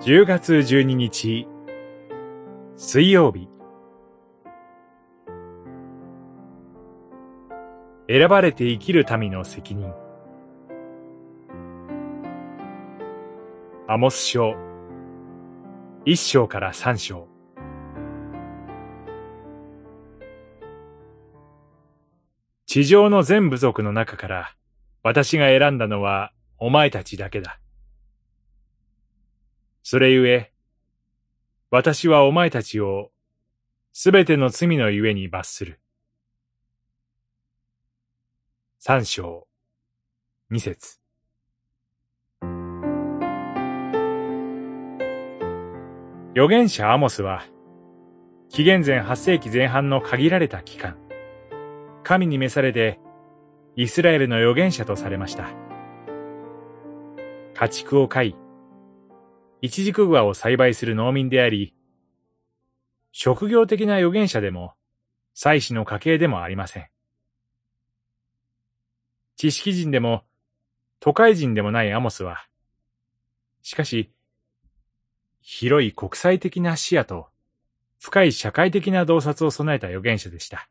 10月12日。水曜日。選ばれて生きる民の責任。アモス書。一章から三章。地上の全部族の中から私が選んだのはお前たちだけだ。それゆえ、私はお前たちをすべての罪のゆえに罰する。三章、二節。預言者アモスは、紀元前8世紀前半の限られた期間、神に召されて、イスラエルの預言者とされました。家畜を飼い、一軸具を栽培する農民であり、職業的な預言者でも、祭司の家系でもありません。知識人でも、都会人でもないアモスは、しかし、広い国際的な視野と深い社会的な洞察を備えた預言者でした。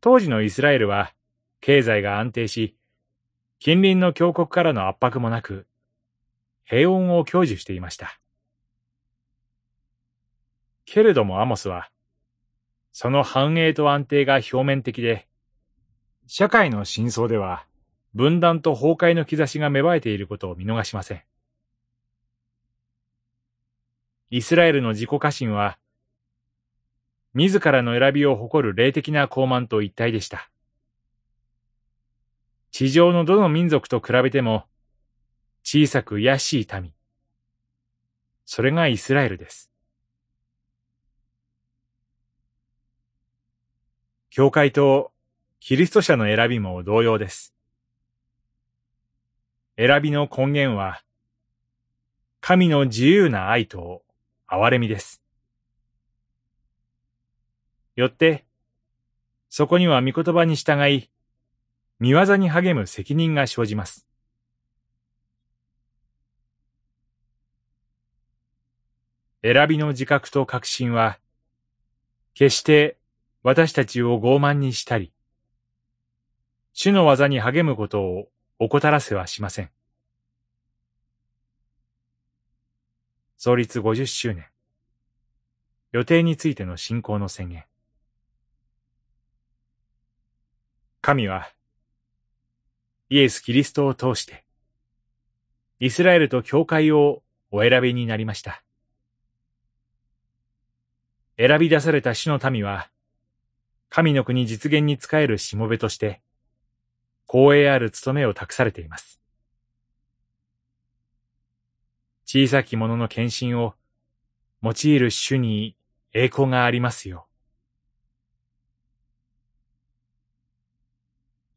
当時のイスラエルは経済が安定し、近隣の強国からの圧迫もなく、平穏を享受していました。けれどもアモスは、その繁栄と安定が表面的で、社会の真相では分断と崩壊の兆しが芽生えていることを見逃しません。イスラエルの自己過信は自らの選びを誇る霊的な傲慢と一体でした。地上のどの民族と比べても、小さく卑しい民。それがイスラエルです。教会とキリスト者の選びも同様です。選びの根源は、神の自由な愛と憐れみです。よって、そこには御言葉に従い、見業に励む責任が生じます。選びの自覚と確信は、決して私たちを傲慢にしたり、主の技に励むことを怠らせはしません。創立50周年。予定についての信仰の宣言。神は、イエス・キリストを通して、イスラエルと教会をお選びになりました。選び出された主の民は、神の国実現に仕えるしもべとして、光栄ある務めを託されています。小さき者の献身を用いる主に栄光がありますよ。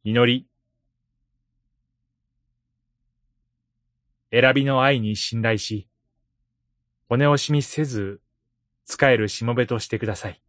祈り。選びの愛に信頼し、骨惜しみせず、使えるしもべとしてください。